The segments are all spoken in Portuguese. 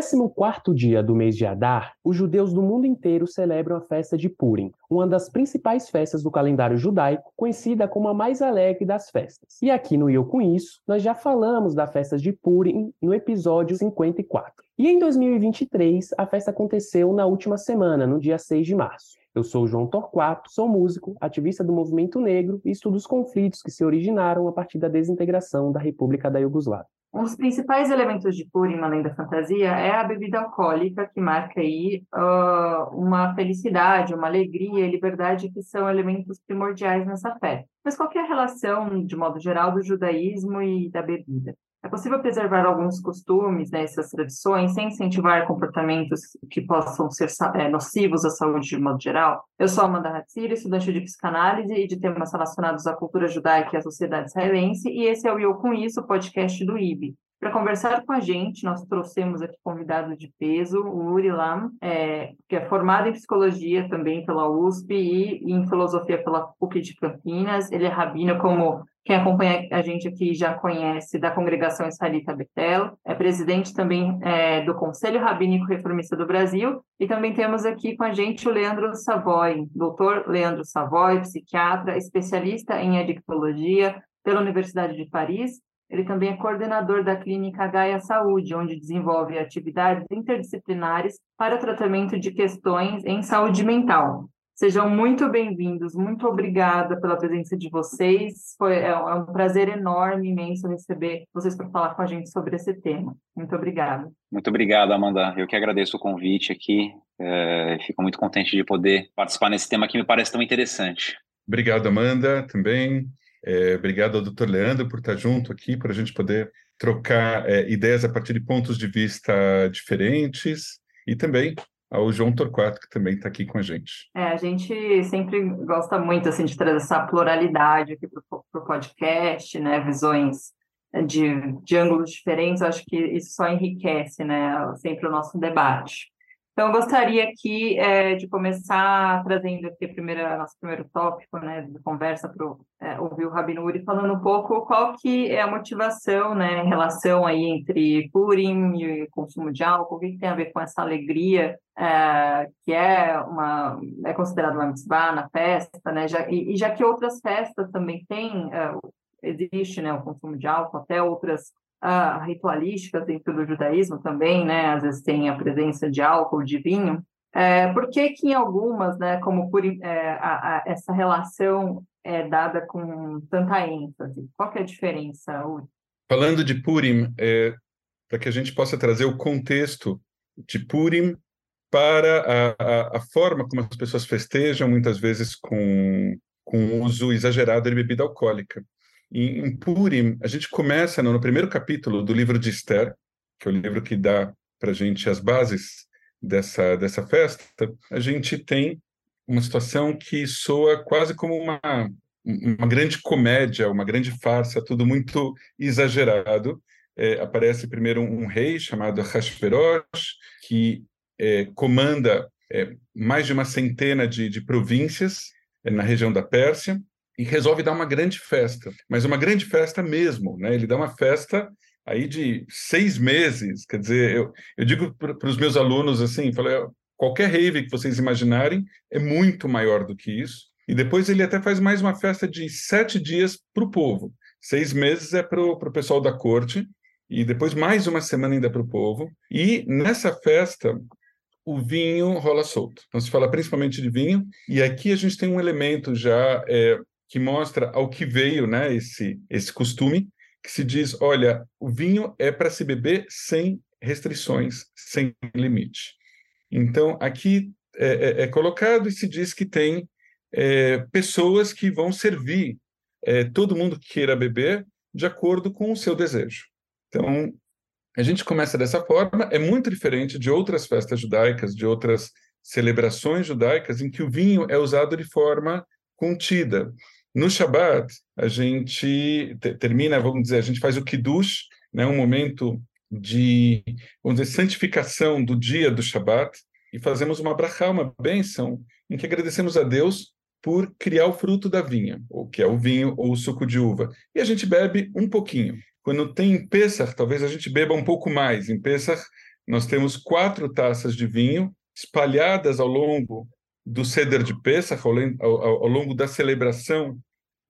14º dia do mês de Adar, os judeus do mundo inteiro celebram a festa de Purim, uma das principais festas do calendário judaico, conhecida como a mais alegre das festas. E aqui no Eu Com Isso, nós já falamos da festa de Purim no episódio 54. E em 2023, a festa aconteceu na última semana, no dia 6 de março. Eu sou João Torquato, sou músico, ativista do movimento negro e estudo os conflitos que se originaram a partir da desintegração da República da Iugoslávia. Um dos principais elementos de Purim, além da fantasia, é a bebida alcoólica, que marca aí uh, uma felicidade, uma alegria e liberdade que são elementos primordiais nessa festa. Mas qual é a relação, de modo geral, do judaísmo e da bebida? É possível preservar alguns costumes, né, essas tradições, sem incentivar comportamentos que possam ser é, nocivos à saúde de modo geral? Eu sou Amanda Hatzir, estudante de psicanálise e de temas relacionados à cultura judaica e à sociedade israelense, e esse é o Eu Com Isso, podcast do IB. Para conversar com a gente, nós trouxemos aqui convidado de peso, o Uri Lam, é, que é formado em psicologia também pela USP e em filosofia pela PUC de Campinas. Ele é rabino, como quem acompanha a gente aqui já conhece, da Congregação Israelita Betel. É presidente também é, do Conselho Rabínico Reformista do Brasil. E também temos aqui com a gente o Leandro Savoy, doutor Leandro Savoy, psiquiatra, especialista em adictologia pela Universidade de Paris ele também é coordenador da Clínica Gaia Saúde, onde desenvolve atividades interdisciplinares para o tratamento de questões em saúde mental. Sejam muito bem-vindos, muito obrigada pela presença de vocês. Foi, é, um é prazer enorme, imenso receber vocês para falar com a gente sobre esse tema. Muito obrigada. Muito obrigado, Amanda. Eu que agradeço o convite aqui. É, fico muito contente de poder participar nesse tema que me parece tão interessante. Obrigado, Amanda, também. É, obrigado ao doutor Leandro por estar junto aqui, para a gente poder trocar é, ideias a partir de pontos de vista diferentes e também ao João Torquato, que também está aqui com a gente. É, a gente sempre gosta muito assim, de trazer essa pluralidade aqui para o podcast, né? visões de, de ângulos diferentes, acho que isso só enriquece né? sempre o nosso debate. Então, eu gostaria aqui é, de começar trazendo aqui a primeira, nosso primeiro tópico né, de conversa para é, ouvir o Rabino Uri falando um pouco qual que é a motivação, né, em relação aí entre Purim e consumo de álcool, o que, que tem a ver com essa alegria é, que é uma é considerada uma mitzvah na festa, né, já, e, e já que outras festas também têm, é, existe né, o consumo de álcool, até outras uh, ritualísticas dentro do judaísmo também, né? Às vezes tem a presença de álcool, de vinho. É, por que que em algumas, né, como por, é, a, a, essa relação é dada com tanta ênfase? Qual que é a diferença, Uri? Falando de Purim, é, para que a gente possa trazer o contexto de Purim para a, a, a, forma como as pessoas festejam, muitas vezes com, com uso exagerado de bebida alcoólica. Em, Purim, a gente começa no, no, primeiro capítulo do livro de Esther, que é o livro que dá para a gente as bases dessa, dessa festa. A gente tem uma situação que soa quase como uma, uma grande comédia, uma grande farsa, tudo muito exagerado. É, aparece primeiro um, um rei chamado Hashverosh, que é, comanda é, mais de uma centena de, de províncias é, na região da Pérsia e resolve dar uma grande festa, mas uma grande festa mesmo, né? Ele dá uma festa aí de seis meses, quer dizer, eu, eu digo para os meus alunos assim, falei, qualquer rave que vocês imaginarem é muito maior do que isso. E depois ele até faz mais uma festa de sete dias para o povo. Seis meses é para o pessoal da corte, e depois mais uma semana ainda para o povo. E nessa festa, o vinho rola solto. Então se fala principalmente de vinho, e aqui a gente tem um elemento já é, que mostra ao que veio né, esse, esse costume, que se diz: olha, o vinho é para se beber sem restrições, sem limite. Então, aqui é, é, é colocado e se diz que tem é, pessoas que vão servir é, todo mundo que queira beber de acordo com o seu desejo. Então, a gente começa dessa forma, é muito diferente de outras festas judaicas, de outras celebrações judaicas, em que o vinho é usado de forma contida. No Shabat, a gente termina, vamos dizer, a gente faz o Kiddush, né, um momento de, vamos dizer, santificação do dia do Shabat, e fazemos uma brachá, uma bênção, em que agradecemos a Deus por criar o fruto da vinha, ou que é o vinho ou o suco de uva. E a gente bebe um pouquinho. Quando tem Pesach, talvez a gente beba um pouco mais. Em Pesach, nós temos quatro taças de vinho espalhadas ao longo do ceder de Pesach, ao, ao, ao longo da celebração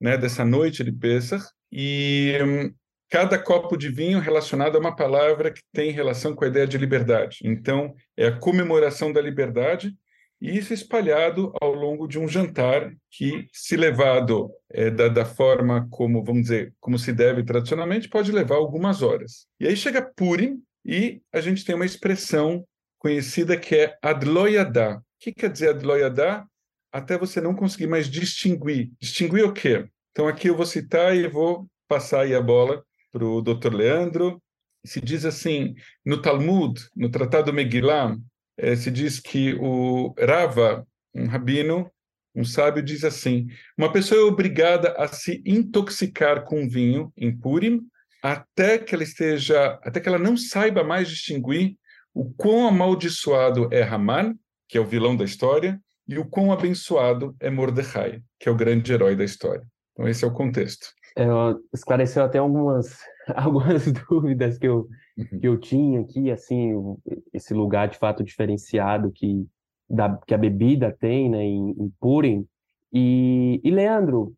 né, dessa noite de Pesach, e hum, cada copo de vinho relacionado a uma palavra que tem relação com a ideia de liberdade. Então, é a comemoração da liberdade, e isso espalhado ao longo de um jantar que, se levado é, da, da, forma como, vamos dizer, como se deve tradicionalmente, pode levar algumas horas. E aí chega Purim e a gente tem uma expressão conhecida que é Adloyadá. Que quer dizer Adloyadá? Até você não conseguir mais distinguir. Distinguir o quê? Então aqui eu vou citar e vou passar aí a bola para o Dr. Leandro. Se diz assim, no Talmud, no Tratado Megillah, é, se diz que o Rava, um rabino, um sábio, diz assim: uma pessoa é obrigada a se intoxicar com vinho em Purim até que ela esteja, até que ela não saiba mais distinguir o quão amaldiçoado é Haman, que é o vilão da história, e o quão abençoado é Mordecai, que é o grande herói da história. Então esse é o contexto. É, esclareceu até algumas algumas dúvidas que eu uhum. que eu tinha aqui, assim, esse lugar de fato diferenciado que da, que a bebida tem, né, em, em Purim. E, e Leandro,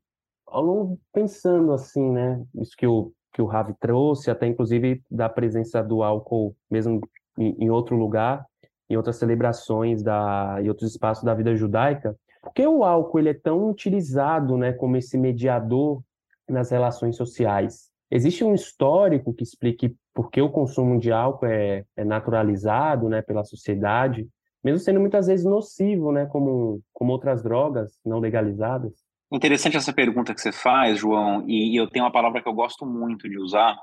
ao longo pensando assim, né, isso que o que o Ravi trouxe, até inclusive da presença do álcool mesmo em, em outro lugar, em outras celebrações da e outros espaços da vida judaica, porque o álcool ele é tão utilizado, né, como esse mediador nas relações sociais. Existe um histórico que explique por que o consumo de álcool é, é naturalizado né, pela sociedade, mesmo sendo muitas vezes nocivo, né, como, como outras drogas não legalizadas? Interessante essa pergunta que você faz, João, e eu tenho uma palavra que eu gosto muito de usar,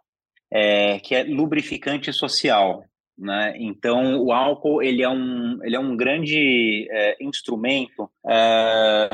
é, que é lubrificante social. Né? Então, o álcool ele é um, ele é um grande é, instrumento é,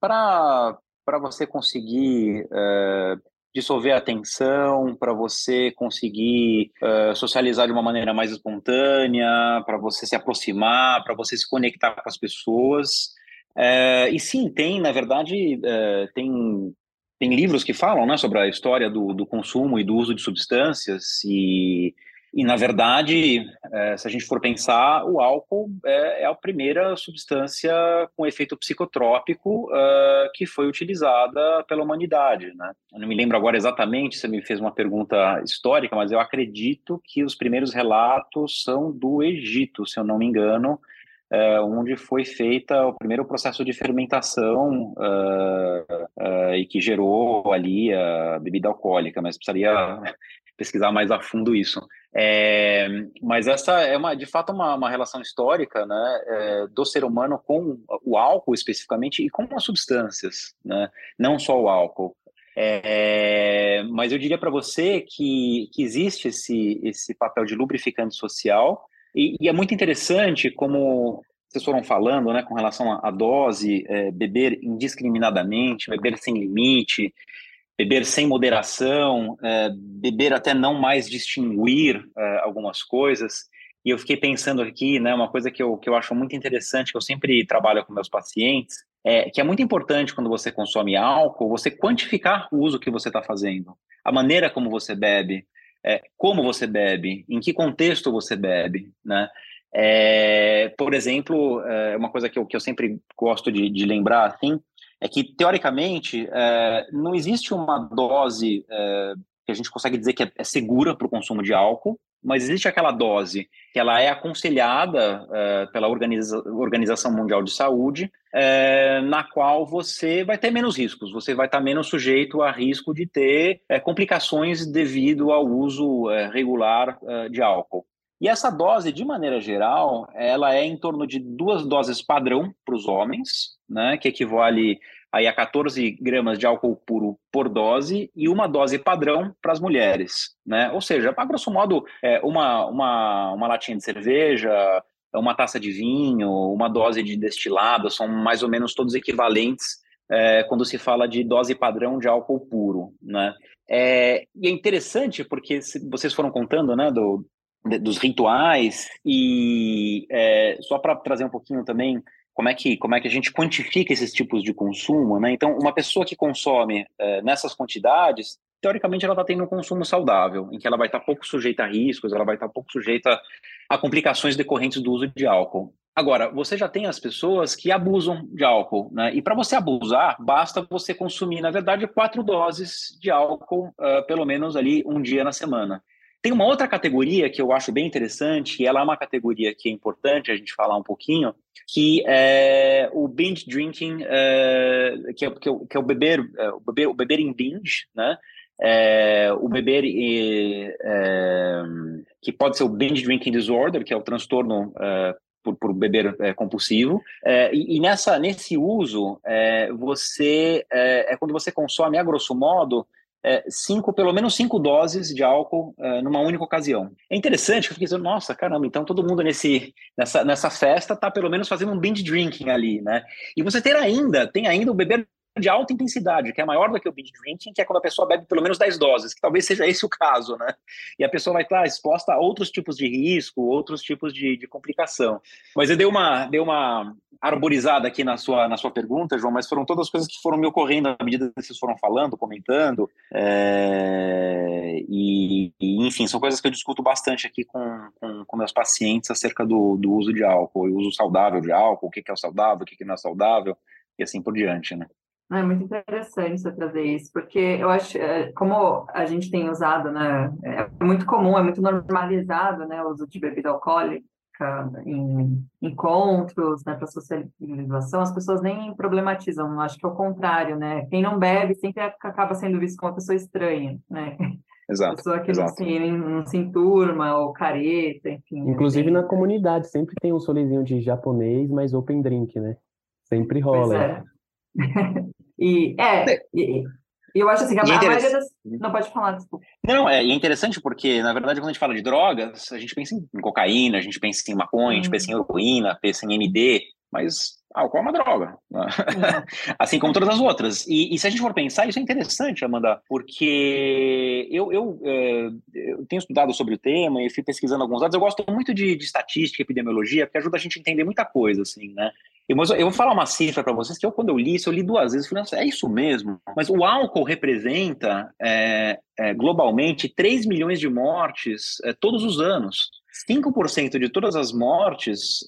para você conseguir é, dissolver a tensão, para você conseguir uh, socializar de uma maneira mais espontânea, para você se aproximar, para você se conectar com as pessoas. Uh, e sim, tem, na verdade, uh, tem, tem livros que falam né, sobre a história do, do consumo e do uso de substâncias e e, na verdade, é, se a gente for pensar, o álcool é, é a primeira substância com efeito psicotrópico uh, que foi utilizada pela humanidade. Né? Eu não me lembro agora exatamente, você me fez uma pergunta histórica, mas eu acredito que os primeiros relatos são do Egito, se eu não me engano, é, onde foi feita o primeiro processo de fermentação uh, uh, e que gerou ali a bebida alcoólica, mas precisaria pesquisar mais a fundo isso. É, mas essa é uma, de fato uma, uma relação histórica né, é, do ser humano com o álcool especificamente e com as substâncias, né, não só o álcool. É, mas eu diria para você que, que existe esse, esse papel de lubrificante social e, e, é muito interessante como vocês foram falando né, com relação à dose, é, beber indiscriminadamente, beber sem limite, beber sem moderação, é, beber até não mais distinguir é, algumas coisas. E eu fiquei pensando aqui, né, uma coisa que eu, que eu acho muito interessante, que eu sempre trabalho com meus pacientes, é que é muito importante quando você consome álcool, você quantificar o uso que você está fazendo, a maneira como você bebe, é, como você bebe, em que contexto você bebe, né? É, por exemplo, é uma coisa que eu, que eu sempre gosto de, de lembrar, assim, é que, teoricamente, é, não existe uma dose é, que a gente consegue dizer que é, é segura para o consumo de álcool, mas existe aquela dose que ela é aconselhada é, pela Organiza Organização Mundial de Saúde, é, na qual você vai ter menos riscos, você vai estar menos sujeito a risco de ter é, complicações devido ao uso é, regular é, de álcool. E essa dose, de maneira geral, ela é em torno de duas doses padrão para os homens, né, que equivale aí a 14 gramas de álcool puro por dose e uma dose padrão para as mulheres, né? Ou seja, a grosso modo, é, uma, uma, uma latinha de cerveja, uma taça de vinho, uma dose de destilado, são mais ou menos todos equivalentes é, quando se fala de dose padrão de álcool puro, né? É, e é interessante porque vocês foram contando, né, do, dos rituais e é, só para trazer um pouquinho também como é que como é que a gente quantifica esses tipos de consumo, né? Então, uma pessoa que consome é, nessas quantidades teoricamente ela está tendo um consumo saudável, em que ela vai estar tá pouco sujeita a riscos, ela vai estar tá pouco sujeita a complicações decorrentes do uso de álcool. Agora, você já tem as pessoas que abusam de álcool, né? E para você abusar, basta você consumir, na verdade, quatro doses de álcool, uh, pelo menos ali um dia na semana. Tem uma outra categoria que eu acho bem interessante, e ela é uma categoria que é importante a gente falar um pouquinho, que é o binge drinking, uh, que, é, que, é, que, é, o beber, uh, o beber, o beber em binge, né? É, o beber é, que pode ser o binge drinking disorder, que é o transtorno é, por, por beber é, compulsivo. É, e, e, nessa, nesse uso, é, você é, é, quando você consome, a grosso modo, é, cinco, pelo menos cinco doses de álcool é, numa única ocasião. É interessante, eu fiquei dizendo, nossa, caramba, então todo mundo nesse, nessa, nessa festa está pelo menos fazendo um binge drinking ali, né? E você tem ainda, tem ainda o beber de alta intensidade, que é maior do que o binge drinking, que é quando a pessoa bebe pelo menos 10 doses, que talvez seja esse o caso, né? E a pessoa vai estar exposta a outros tipos de risco, outros tipos de, de complicação. Mas eu dei uma, dei uma arborizada aqui na sua, na sua pergunta, João, mas foram todas as coisas que foram me ocorrendo à medida que vocês foram falando, comentando, é... e, e, enfim, são coisas que eu discuto bastante aqui com, com, com meus pacientes acerca do, do uso de álcool, o uso saudável de álcool, o que, que é o saudável, o que, que não é saudável, e assim por diante, né? É muito interessante você trazer isso, porque eu acho, é, como a gente tem usado, né, é muito comum, é muito normalizado, né, o uso de bebida alcoólica em encontros, né, para socialização, as pessoas nem problematizam, acho que é o contrário, né, quem não bebe sempre acaba sendo visto como uma pessoa estranha, né, Exato. Pessoa que exato. não se, não se enturma ou careta, enfim. Né, Inclusive na comunidade, sempre tem um solezinho de japonês, mas open drink, né? Sempre rola. Pois é. e, é, e, eu acho assim, que a, é a maioria das... Não, pode falar, desculpa. Não, é, é interessante porque, na verdade, quando a gente fala de drogas, a gente pensa em cocaína, a gente pensa em maconha, hum. a gente pensa em heroína, pensa em MD, mas álcool é uma droga, né? assim como todas as outras. E, e, se a gente for pensar, isso é interessante, Amanda, porque eu, eu, é, eu, tenho estudado sobre o tema e fui pesquisando alguns dados. Eu gosto muito de, de estatística e epidemiologia, porque ajuda a gente a entender muita coisa, assim, né? Eu, eu vou falar uma cifra para vocês que eu, quando eu li isso, eu li duas vezes. Falei, é isso mesmo. Mas o álcool representa, é, é, globalmente, 3 milhões de mortes é, todos os anos. 5% de todas as mortes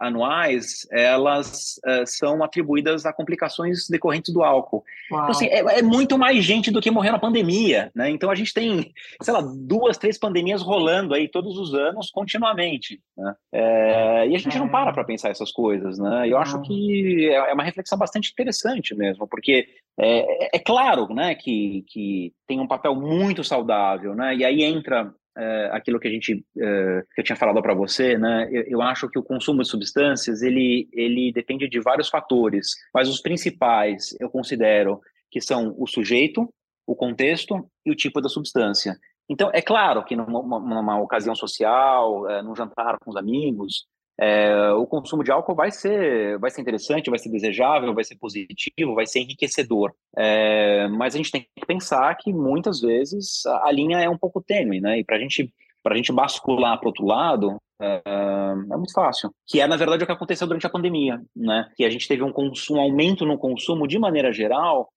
anuais, elas uh, são atribuídas a complicações decorrentes do álcool. Então, assim, é, é, muito mais gente do que morreu na pandemia, né? Então, a gente tem, sei lá, duas, três pandemias rolando aí todos os anos, continuamente, né? É, e a gente é. não para para pensar essas coisas, né? Eu acho que é, é uma reflexão bastante interessante mesmo, porque é, é claro, né, que, que tem um papel muito saudável, né? E aí entra é, aquilo que a gente é, que eu tinha falado para você, né? Eu, eu, acho que o consumo de substâncias ele ele depende de vários fatores, mas os principais eu considero que são o sujeito, o contexto e o tipo da substância. Então é claro que numa, numa ocasião social, é, num jantar com os amigos, é, o consumo de álcool vai ser, vai ser interessante, vai ser desejável, vai ser positivo, vai ser enriquecedor. É, mas a gente tem que pensar que muitas vezes a, linha é um pouco tênue, né? E para gente, a gente bascular para outro lado, é, é, muito fácil. Que é, na verdade, o que aconteceu durante a pandemia, né? Que a gente teve um, consumo, um aumento no consumo de maneira geral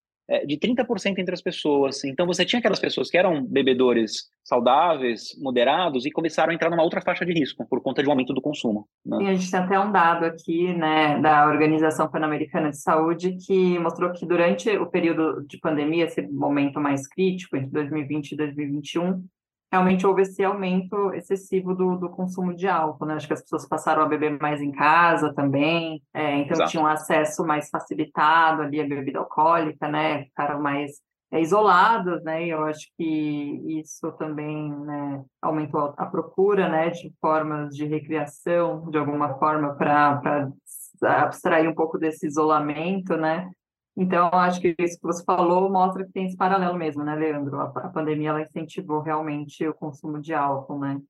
de 30% entre as pessoas. Então você tinha aquelas pessoas que eram bebedores saudáveis, moderados, e começaram a entrar numa outra faixa de risco por conta de um aumento do consumo. Né? E a gente tem até um dado aqui, né, da Organização Pan-Americana de Saúde, que mostrou que durante o período de pandemia, esse momento mais crítico, entre 2020 e 2021, realmente houve esse aumento excessivo do, do consumo de álcool, né? Acho que as pessoas passaram a beber mais em casa também, é, então Exato. tinham acesso mais facilitado ali à bebida alcoólica, né? Ficaram mais é, isolados, né? E eu acho que isso também né, aumentou a procura, né? De formas de recreação, de alguma forma, para abstrair um pouco desse isolamento, né? Então, acho que isso que você falou mostra que tem esse paralelo mesmo, né, Leandro? A, pandemia ela incentivou realmente o consumo de álcool, né?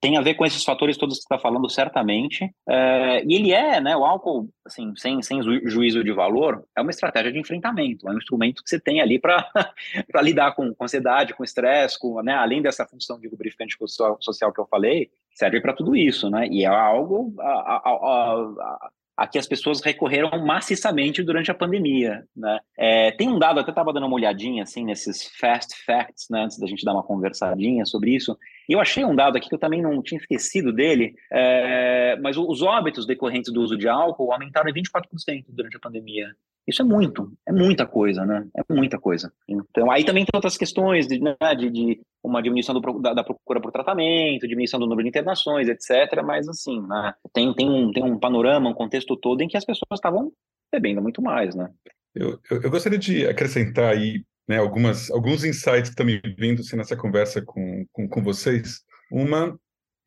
Tem a ver com esses fatores todos que você está falando, certamente. É, e ele é, né, o álcool, assim, sem, sem juízo de valor, é uma estratégia de enfrentamento, é um instrumento que você tem ali para lidar com, com ansiedade, com estresse, com, né, além dessa função de lubrificante social, social que eu falei, serve para tudo isso, né? E é algo, a, a, a, a que as pessoas recorreram maciçamente durante a pandemia, né? É, tem um dado, até estava dando uma olhadinha, assim, nesses fast facts, né, antes da gente dar uma conversadinha sobre isso, e eu achei um dado aqui que eu também não tinha esquecido dele, é, mas os óbitos decorrentes do uso de álcool aumentaram em 24% durante a pandemia. Isso é muito, é muita coisa, né? É muita coisa. Então, aí também tem outras questões de, né, de, de uma diminuição do, da, da, procura por tratamento, diminuição do número de internações, etc. Mas, assim, né, tem, tem, um, tem um panorama, um contexto todo em que as pessoas estavam bebendo muito mais, né? Eu, eu, eu gostaria de acrescentar aí né, algumas, alguns insights que estão me vindo assim, nessa conversa com, com, com vocês. Uma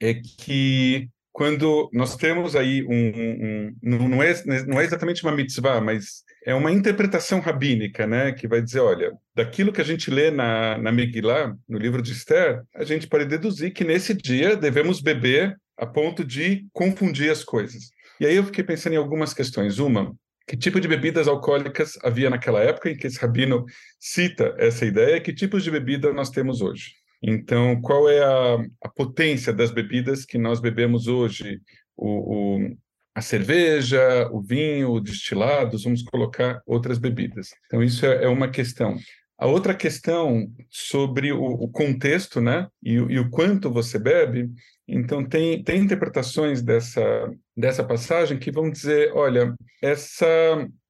é que quando nós temos aí um, um, um, não, é, não é exatamente uma mitzvah, mas é uma interpretação rabínica, né, que vai dizer, olha, daquilo que a gente lê na, na Megillah, no livro de Esther, a gente pode deduzir que nesse dia devemos beber a ponto de confundir as coisas. E aí eu fiquei pensando em algumas questões. Uma, que tipo de bebidas alcoólicas havia naquela época em que esse rabino cita essa ideia? Que tipos de bebida nós temos hoje? Então, qual é a, a potência das bebidas que nós bebemos hoje? O, o, a cerveja, o vinho, o destilados, vamos colocar outras bebidas. Então, isso é, é uma questão. A outra questão sobre o, o contexto, né, e, e, o quanto você bebe, então tem, tem interpretações dessa, dessa passagem que vão dizer, olha, essa,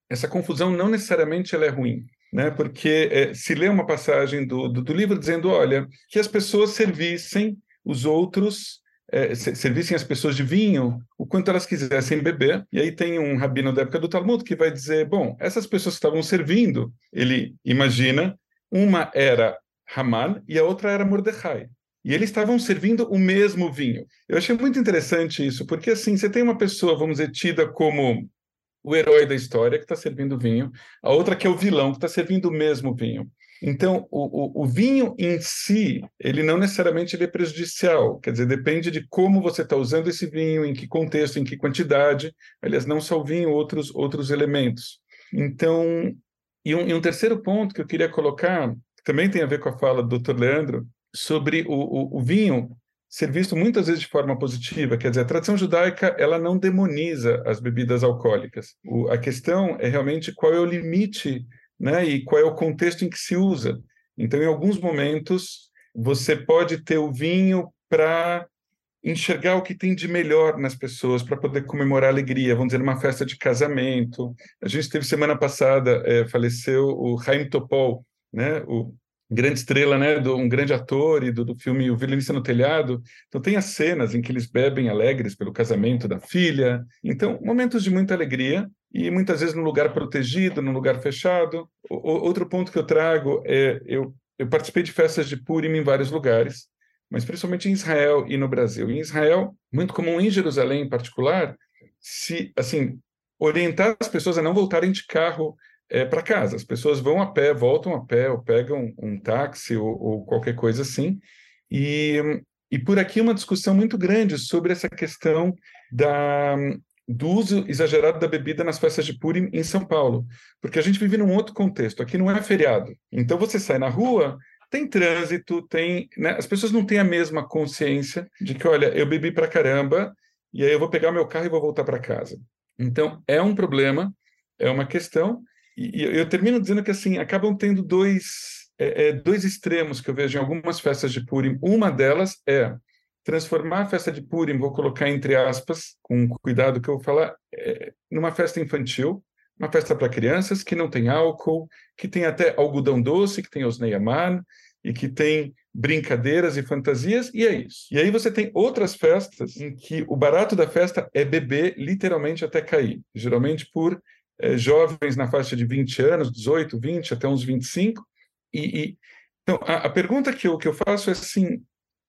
essa confusão não necessariamente ela é ruim né? Porque é, se lê uma passagem do, do, do, livro dizendo, olha, que as pessoas servissem os outros, é, servissem as pessoas de vinho o quanto elas quisessem beber. E aí tem um rabino da época do Talmud que vai dizer, bom, essas pessoas que estavam servindo, ele imagina, uma era Haman e a outra era Mordecai. E eles estavam servindo o mesmo vinho. Eu achei muito interessante isso, porque assim, você tem uma pessoa, vamos dizer, tida como o herói da história que está servindo vinho, a outra que é o vilão que está servindo o mesmo vinho. Então, o, o, o, vinho em si, ele não necessariamente ele é prejudicial, quer dizer, depende de como você está usando esse vinho, em que contexto, em que quantidade, aliás, não só o vinho, outros, outros elementos. Então, e um, e um terceiro ponto que eu queria colocar, que também tem a ver com a fala do Dr. Leandro, sobre o, o vinho, ser visto muitas vezes de forma positiva, quer dizer, a tradição judaica ela não demoniza as bebidas alcoólicas. O, a questão é realmente qual é o limite, né, e qual é o contexto em que se usa. Então, em alguns momentos, você pode ter o vinho para enxergar o que tem de melhor nas pessoas, para poder comemorar a alegria, vamos dizer, uma festa de casamento. A gente teve semana passada, é, faleceu o Chaim Topol, né, o grande estrela, né, do, um grande ator e do, do filme O Violinista no Telhado. Então tem as cenas em que eles bebem alegres pelo casamento da filha. Então, momentos de muita alegria e muitas vezes num lugar protegido, num lugar fechado. O, outro ponto que eu trago é eu, eu participei de festas de Purim em vários lugares, mas principalmente em Israel e no Brasil. Em Israel, muito comum em Jerusalém em particular, se assim orientar as pessoas a não voltarem de carro é, para casa. As pessoas vão a pé, voltam a pé, ou pegam um táxi ou, ou, qualquer coisa assim. E, e por aqui uma discussão muito grande sobre essa questão da, do uso exagerado da bebida nas festas de Purim em São Paulo, porque a gente vive num outro contexto. Aqui não é feriado. Então você sai na rua, tem trânsito, tem, né? as pessoas não têm a mesma consciência de que, olha, eu bebi para caramba e aí eu vou pegar meu carro e vou voltar para casa. Então é um problema, é uma questão e, eu termino dizendo que assim acabam tendo dois é, é, dois extremos que eu vejo em algumas festas de Purim. Uma delas é transformar a festa de Purim, vou colocar entre aspas, com cuidado que eu vou falar, é, numa festa infantil, uma festa para crianças que não tem álcool, que tem até algodão doce, que tem os Neyaman, e que tem brincadeiras e fantasias, e é isso. E aí você tem outras festas em que o barato da festa é beber literalmente até cair, geralmente por é, jovens na faixa de 20 anos, 18, 20, até uns 25. E, e então, a, a, pergunta que eu, que eu faço é assim,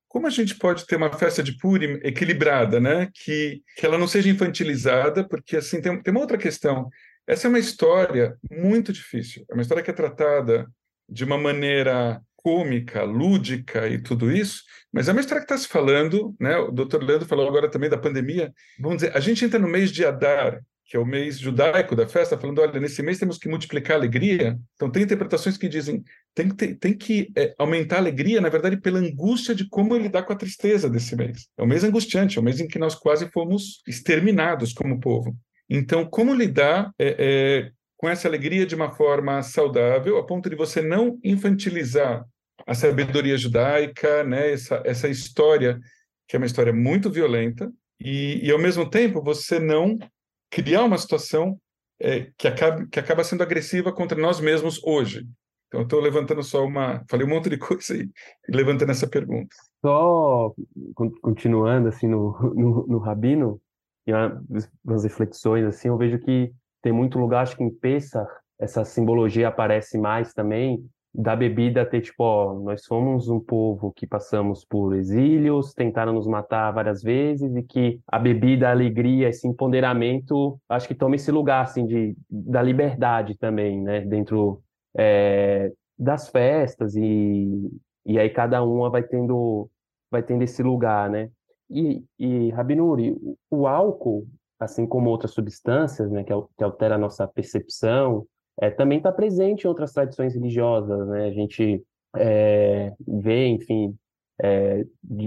como a gente pode ter uma festa de Purim equilibrada, né? Que, que ela não seja infantilizada, porque assim tem, tem uma outra questão. Essa é uma história muito difícil. É uma história que é tratada de uma maneira cômica, lúdica e tudo isso, mas é uma história que está se falando, né? O doutor Leandro falou agora também da pandemia. Vamos dizer, a gente entra no mês de Adar, que é o mês judaico da festa, falando, olha, nesse mês temos que multiplicar a alegria. Então, tem interpretações que dizem, tem que, tem que é, aumentar a alegria, na verdade, pela angústia de como lidar com a tristeza desse mês. É um mês angustiante, é um mês em que nós quase fomos exterminados como povo. Então, como lidar é, é, com essa alegria de uma forma saudável, a ponto de você não infantilizar a sabedoria judaica, né? essa, essa história, que é uma história muito violenta, e, e ao mesmo tempo você não criar uma situação é, que, acaba, que acaba sendo agressiva contra nós mesmos hoje. Então, estou levantando só uma. Falei um monte de coisa aí, levantando essa pergunta. Só continuando assim no, no, no Rabino, e umas reflexões, assim, eu vejo que tem muito lugar, acho que em Pesach, essa simbologia aparece mais também, da bebida ter, tipo, ó, nós somos um povo que passamos por exílios, tentaram nos matar várias vezes, e que a bebida, a alegria, esse empoderamento, acho que toma esse lugar, assim, de, da liberdade também, né, dentro é, das festas, e, e aí cada uma vai tendo, vai tendo esse lugar, né. E, e Rabinuri, o álcool, assim como outras substâncias, né, que, que altera a nossa percepção, é, também está presente em outras tradições religiosas, né? A gente é, vê, enfim, é,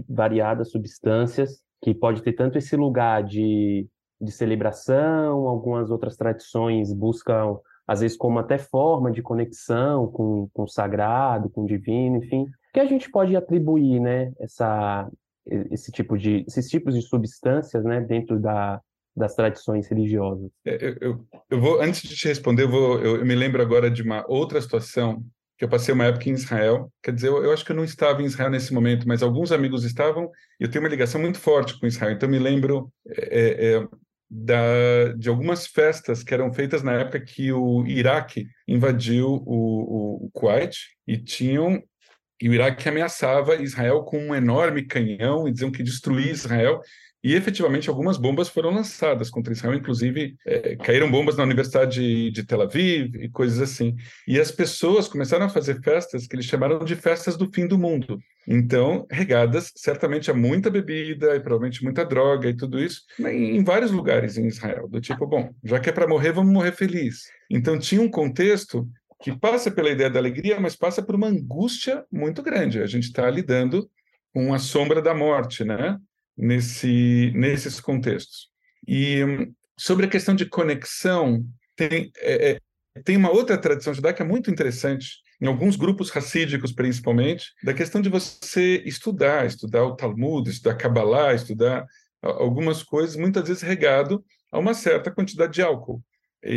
variadas substâncias que pode ter tanto esse lugar de, de celebração, algumas outras tradições buscam, às vezes, como até forma de conexão com, com o sagrado, com o divino, enfim, que a gente pode atribuir, né, essa, esse tipo de, esses tipos de substâncias, né, dentro da, das tradições religiosas. É, eu, eu, eu, vou, antes de te responder, eu, vou, eu, me lembro agora de uma outra situação que eu passei uma época em Israel. Quer dizer, eu, acho que eu não estava em Israel nesse momento, mas alguns amigos estavam. E eu tenho uma ligação muito forte com Israel. Então, me lembro é, é, da, de algumas festas que eram feitas na época que o Iraque invadiu o, o, o Kuwait e tinham e o Iraque ameaçava Israel com um enorme canhão e diziam que destruía Israel. E efetivamente algumas bombas foram lançadas contra Israel, inclusive é, caíram bombas na Universidade de Tel Aviv e coisas assim. E as pessoas começaram a fazer festas que eles chamaram de festas do fim do mundo. Então, regadas certamente a muita bebida e provavelmente muita droga e tudo isso, em vários lugares em Israel. Do tipo, bom, já que é para morrer, vamos morrer feliz. Então, tinha um contexto que passa pela ideia da alegria, mas passa por uma angústia muito grande. A gente está lidando com a sombra da morte, né? Nesse, nesses contextos. E sobre a questão de conexão, tem, é, é, tem uma outra tradição judaica muito interessante, em alguns grupos racídicos principalmente, da questão de você estudar, estudar o Talmud, estudar Kabbalah, estudar algumas coisas, muitas vezes regado a uma certa quantidade de álcool. E,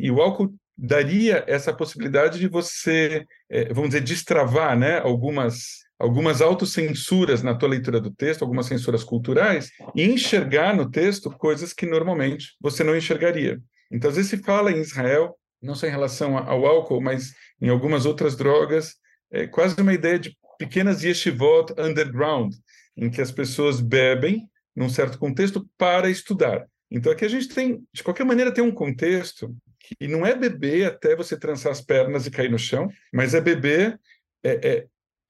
e, e o álcool daria essa possibilidade de você, é, vamos dizer, destravar né, algumas algumas autocensuras na tua leitura do texto, algumas censuras culturais, e enxergar no texto coisas que normalmente você não enxergaria. Então, às vezes se fala em Israel, não só em relação ao álcool, mas em algumas outras drogas, é quase uma ideia de pequenas yeshivot underground, em que as pessoas bebem num certo contexto para estudar. Então aqui a gente tem, de qualquer maneira, tem um contexto que não é beber até você trançar as pernas e cair no chão, mas é beber é, é,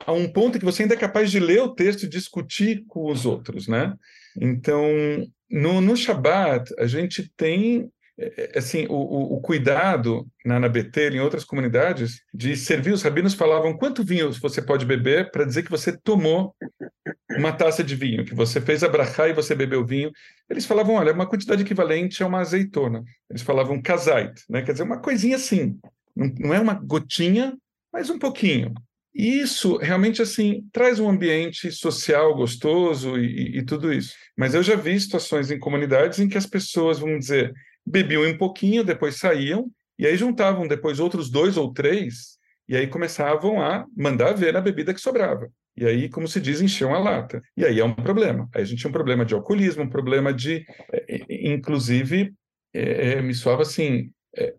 a um ponto que você ainda é capaz de ler o texto e discutir com os outros, né? Então, no, no Shabat, a gente tem é, é, assim o, o, cuidado na, na Betel, em outras comunidades, de servir. Os rabinos falavam quanto vinho você pode beber para dizer que você tomou uma taça de vinho, que você fez a brachá e você bebeu vinho. Eles falavam, olha, uma quantidade equivalente a uma azeitona. Eles falavam kazait, né? quer dizer, uma coisinha assim. Não, não é uma gotinha, mas um pouquinho. E isso realmente assim traz um ambiente social gostoso e, e, tudo isso. Mas eu já vi situações em comunidades em que as pessoas, vamos dizer, bebiam um pouquinho, depois saíam, e aí juntavam depois outros dois ou três, e aí começavam a mandar ver a bebida que sobrava. E aí, como se diz, enchiam a lata. E aí é um problema. Aí a gente tinha um problema de alcoolismo, um problema de, eh, inclusive, é, me soava assim,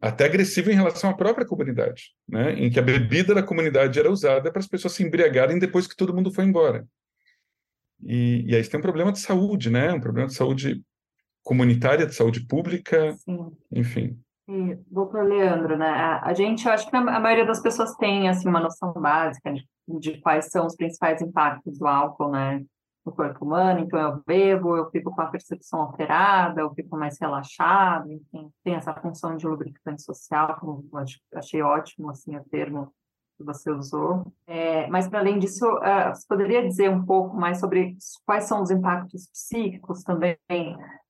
até agressivo em relação à própria comunidade, né? em que a bebida da comunidade era usada para as pessoas se embriagarem depois que todo mundo foi embora. E, e aí tem um problema de saúde, né? um problema de saúde comunitária, de saúde pública, Sim. enfim. E, doutor Leandro, né? A, a gente, eu acho que a maioria das pessoas tem assim, uma noção básica de, de quais são os principais impactos do álcool, né? No corpo humano, então eu bebo, eu fico com a percepção alterada, eu fico mais relaxado, enfim, tem essa função de lubrificante social, como achei ótimo assim o termo que você usou. É, mas para além disso, uh, você poderia dizer um pouco mais sobre quais são os impactos psíquicos também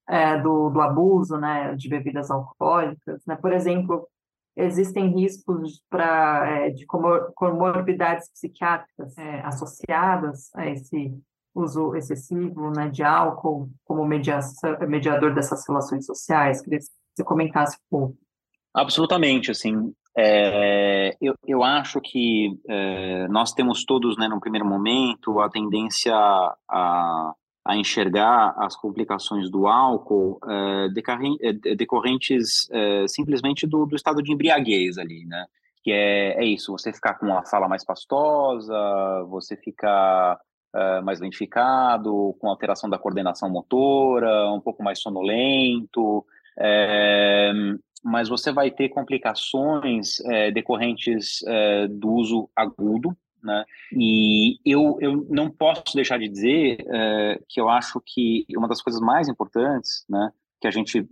é, do, do abuso, né, de bebidas alcoólicas, né? Por exemplo, existem riscos para é, de comorbidades psiquiátricas é, associadas a esse uso excessivo né, de álcool como mediação, mediador dessas relações sociais. Queria que você comentasse um pouco. Absolutamente, assim, é, eu, eu acho que é, nós temos todos, né, no primeiro momento, a tendência a, a enxergar as complicações do álcool é, é decorrentes é, simplesmente do, do, estado de embriaguez ali, né? Que é, é isso, você ficar com a fala mais pastosa, você ficar é, mais lentificado, com alteração da coordenação motora, um pouco mais sonolento, é, mas você vai ter complicações é, decorrentes é, do uso agudo né? E eu, eu não posso deixar de dizer que eu acho que uma das coisas mais importantes, né, que a gente,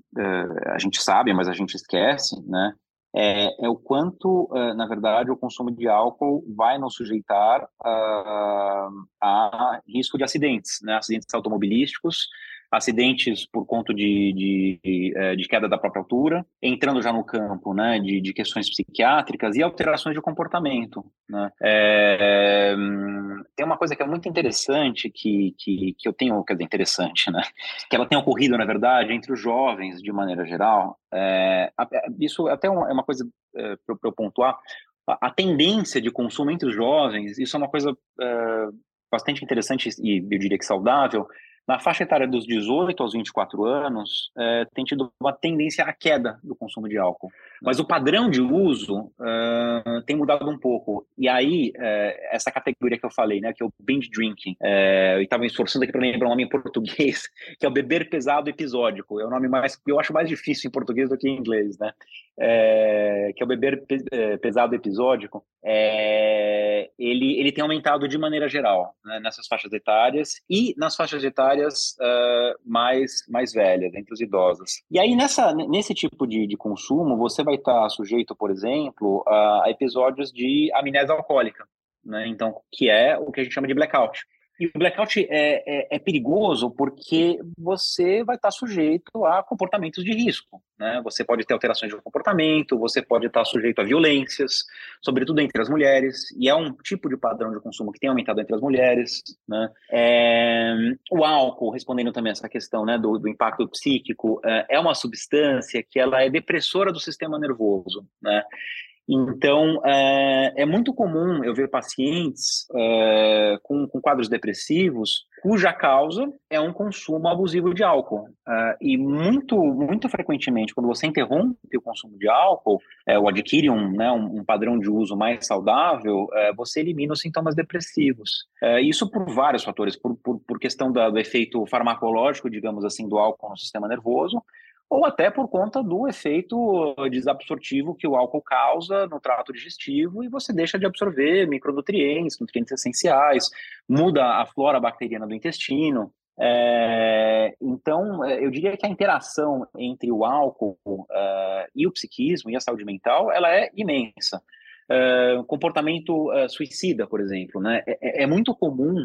a gente sabe, mas a gente esquece, né, é, é o quanto, é, na verdade, o consumo de álcool vai nos sujeitar a, a risco de acidentes, né, acidentes automobilísticos, acidentes por conta de, de, é, de, queda da própria altura, entrando já no campo né, de, de questões psiquiátricas e alterações de comportamento. Né? É, tem uma coisa que é muito interessante que, que, que eu tenho, quer dizer, interessante, né? que ela tem ocorrido, na verdade, entre os jovens, de maneira geral. É, isso até é uma coisa é, para eu pontuar, a, a, tendência de consumo entre os jovens, isso é uma coisa é, bastante interessante e eu diria que saudável, na faixa etária dos 18 aos 24 anos, é, tem tido uma tendência à queda do consumo de álcool. Mas o padrão de uso uh, tem mudado um pouco. E aí, uh, essa categoria que eu falei, né, que é o binge drinking, uh, eu estava me esforçando aqui para lembrar um nome em português, que é o beber pesado episódico. É o nome mais eu acho mais difícil em português do que em inglês, né? É, que é o beber pe pesado episódico. É, ele, ele tem aumentado de maneira geral né, nessas faixas etárias e nas faixas etárias mais, mais velhas, entre os idosos. E aí, nessa, nesse tipo de, de consumo, você vai vai estar sujeito, por exemplo, a episódios de amnésia alcoólica, né? Então, que é o que a gente chama de blackout. E o blackout é, é, é, perigoso porque você vai estar sujeito a comportamentos de risco. Né? Você pode ter alterações de comportamento, você pode estar sujeito a violências, sobretudo entre as mulheres, e é um tipo de padrão de consumo que tem aumentado entre as mulheres. Né? É, o álcool, respondendo também essa questão né, do, do impacto psíquico, é, é uma substância que ela é depressora do sistema nervoso. Né? Então, é, é, muito comum eu ver pacientes é, com, com, quadros depressivos cuja causa é um consumo abusivo de álcool. É, e muito, muito frequentemente, quando você interrompe o consumo de álcool ou adquire um, né, um, um, padrão de uso mais saudável, você elimina os sintomas depressivos. Isso por vários fatores, por, por, por questão da, do efeito farmacológico, digamos assim, do álcool no sistema nervoso, ou até por conta do efeito desabsortivo que o álcool causa no trato digestivo e você deixa de absorver micronutrientes, nutrientes essenciais, muda a flora bacteriana do intestino. É, então, é, eu diria que a interação entre o álcool uh, e o psiquismo e a saúde mental, ela é imensa. Comportamento suicida, por exemplo, né? É, é, é muito comum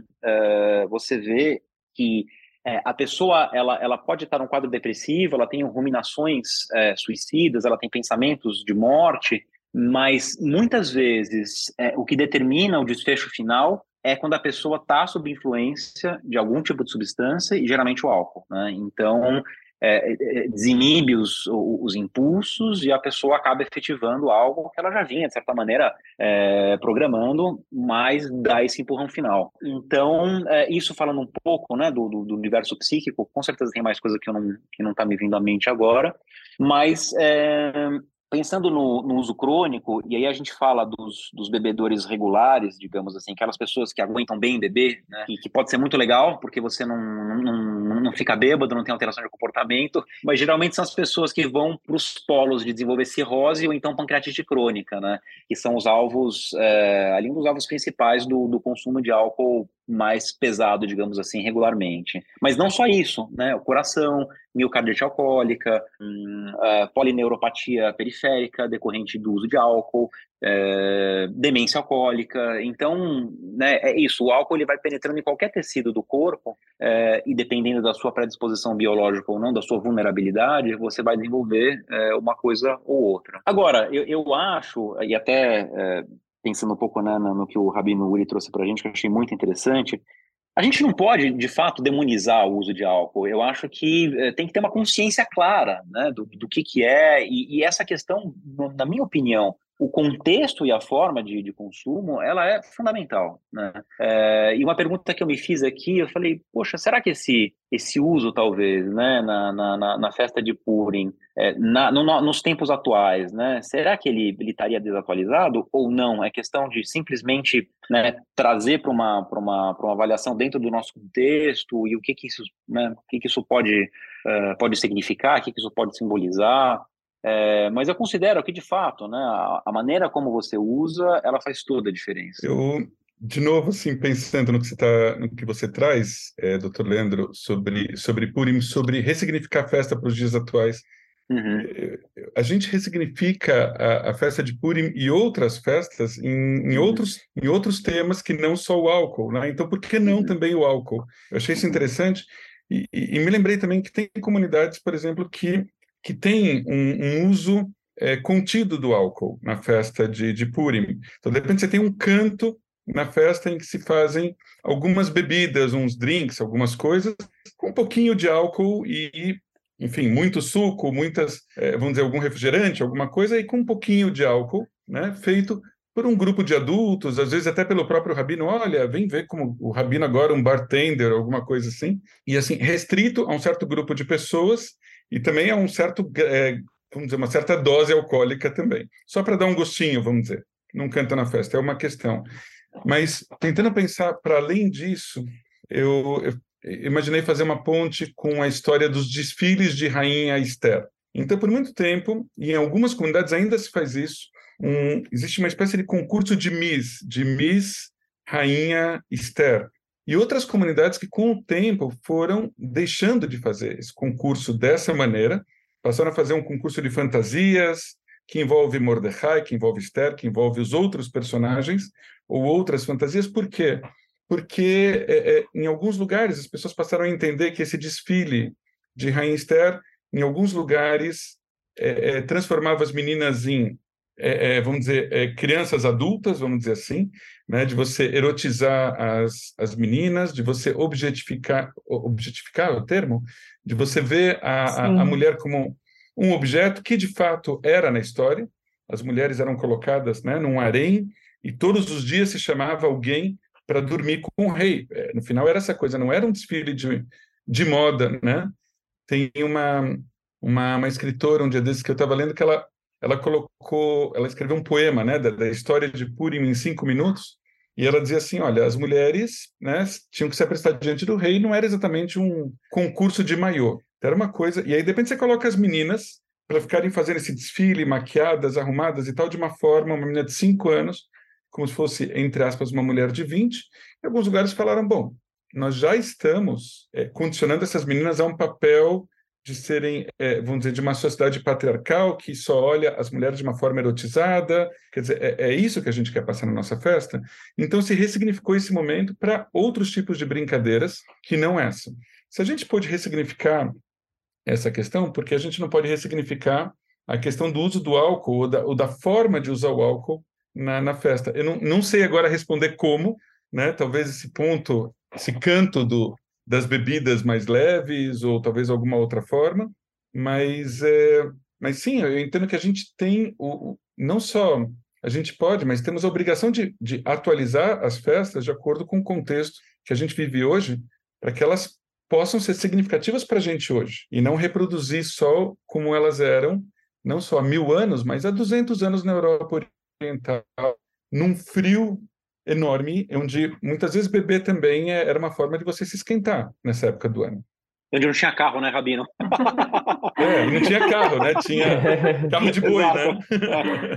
você ver que é, a pessoa ela, ela pode estar num quadro depressivo, ela tem ruminações é, suicidas, ela tem pensamentos de morte, mas muitas vezes é, o que determina o desfecho final é quando a pessoa está sob influência de algum tipo de substância e geralmente o álcool. Né? Então, é, é, é, desinibe os, os impulsos e a pessoa acaba efetivando algo que ela já vinha, de certa maneira, é, programando, mas dá esse empurrão final. Então, é, isso falando um pouco né, do, do, universo psíquico, com certeza tem mais coisa que, eu não, que não está me vindo à mente agora, mas é, Pensando no, no, uso crônico, e aí a gente fala dos, dos, bebedores regulares, digamos assim, aquelas pessoas que aguentam bem beber, né? E que pode ser muito legal, porque você não, não, não fica bêbado, não tem alteração de comportamento, mas geralmente são as pessoas que vão para os polos de desenvolver cirrose ou então pancreatite crônica, né? Que são os alvos, é, ali um dos alvos principais do, do consumo de álcool mais pesado, digamos assim, regularmente. Mas não só isso, né? O coração, miocardite alcoólica, hum, polineuropatia periférica decorrente do uso de álcool, é, demência alcoólica. Então, né, é isso. O álcool ele vai penetrando em qualquer tecido do corpo é, e dependendo da sua predisposição biológica ou não, da sua vulnerabilidade, você vai desenvolver é, uma coisa ou outra. Agora, eu, eu acho, e até é, pensando um pouco né, no que o Rabino Uri trouxe para a gente, que eu achei muito interessante, a gente não pode, de fato, demonizar o uso de álcool. Eu acho que é, tem que ter uma consciência clara né, do, do que, que é, e, e essa questão, na minha opinião, o contexto e a forma de, de consumo, ela é fundamental, né? É, e uma pergunta que eu me fiz aqui, eu falei, poxa, será que esse, esse uso, talvez, né, na, na, na festa de Purim, é, na, no, nos tempos atuais, né, será que ele, ele estaria desatualizado ou não? É questão de simplesmente né, trazer para uma, uma, uma avaliação dentro do nosso contexto e o que que isso, né, o que que isso pode, uh, pode significar, o que que isso pode simbolizar, é, mas eu considero que, de fato, né, a, a, maneira como você usa, ela faz toda a diferença. Eu, de novo, assim, pensando no que você, tá, no que você traz, é, doutor Leandro, sobre, sobre Purim, sobre ressignificar a festa para os dias atuais, Uhum. É, a gente ressignifica a, a, festa de Purim e outras festas em, em, uhum. outros, em outros temas que não só o álcool, né? Então, por que não uhum. também o álcool? Eu achei isso interessante e, e, e, me lembrei também que tem comunidades, por exemplo, que que tem um, um uso é, contido do álcool na festa de, de Purim. Então, de repente, você tem um canto na festa em que se fazem algumas bebidas, uns drinks, algumas coisas, com um pouquinho de álcool e, enfim, muito suco, muitas, é, vamos dizer, algum refrigerante, alguma coisa, e com um pouquinho de álcool, né, feito por um grupo de adultos, às vezes até pelo próprio rabino, olha, vem ver como o rabino agora um bartender, alguma coisa assim, e assim, restrito a um certo grupo de pessoas, e também é um certo, é, vamos dizer, uma certa dose alcoólica também. Só para dar um gostinho, vamos dizer. Não canta na festa, é uma questão. Mas tentando pensar para além disso, eu, eu imaginei fazer uma ponte com a história dos desfiles de Rainha Esther. Então, por muito tempo, e em algumas comunidades ainda se faz isso, um, existe uma espécie de concurso de Miss, de Miss Rainha Esther, e outras comunidades que, com o tempo, foram deixando de fazer esse concurso dessa maneira, passaram a fazer um concurso de fantasias, que envolve Mordecai, que envolve Esther, que envolve os outros personagens, ou outras fantasias. Por quê? Porque é, é, em alguns lugares as pessoas passaram a entender que esse desfile de Rainha Esther, em alguns lugares, é, é transformava as meninas em é, é, vamos dizer, crianças adultas, vamos dizer assim, né, de você erotizar as, as meninas, de você objetificar, objetificar o termo, de você ver a, a, a, mulher como um objeto que de fato era na história. As mulheres eram colocadas né, num harém e todos os dias se chamava alguém para dormir com o rei. É, no final era essa coisa, não era um desfile de, de moda, né? Tem uma, uma, uma escritora, um dia desses que eu estava lendo, que ela ela colocou, ela escreveu um poema, né, da, da história de Purim em cinco minutos, e ela dizia assim, olha, as mulheres, né, tinham que se apresentar diante do rei, não era exatamente um concurso de maiô, era uma coisa, e aí de repente você coloca as meninas para ficarem fazendo esse desfile, maquiadas, arrumadas e tal, de uma forma, uma menina de cinco anos, como se fosse, entre aspas, uma mulher de 20, em alguns lugares falaram, bom, nós já estamos é, condicionando essas meninas a um papel de serem, é, vamos dizer, de uma sociedade patriarcal que só olha as mulheres de uma forma erotizada. Quer dizer, é, é isso que a gente quer passar na nossa festa. Então, se ressignificou esse momento para outros tipos de brincadeiras que não essa. Se a gente pode ressignificar essa questão, porque a gente não pode ressignificar a questão do uso do álcool ou da, ou da forma de usar o álcool na, na festa. Eu não, não sei agora responder como, né? Talvez esse ponto, esse canto do, das bebidas mais leves ou talvez alguma outra forma, mas é, mas sim, eu entendo que a gente tem o, não só a gente pode, mas temos a obrigação de, de atualizar as festas de acordo com o contexto que a gente vive hoje, para que elas possam ser significativas para a gente hoje e não reproduzir só como elas eram, não só há mil anos, mas há 200 anos na Europa Oriental, num frio enorme, onde muitas vezes beber também é, era uma forma de você se esquentar nessa época do ano. Onde não tinha carro, né, Rabino? é, não tinha carro, né? Tinha carro de boi, né?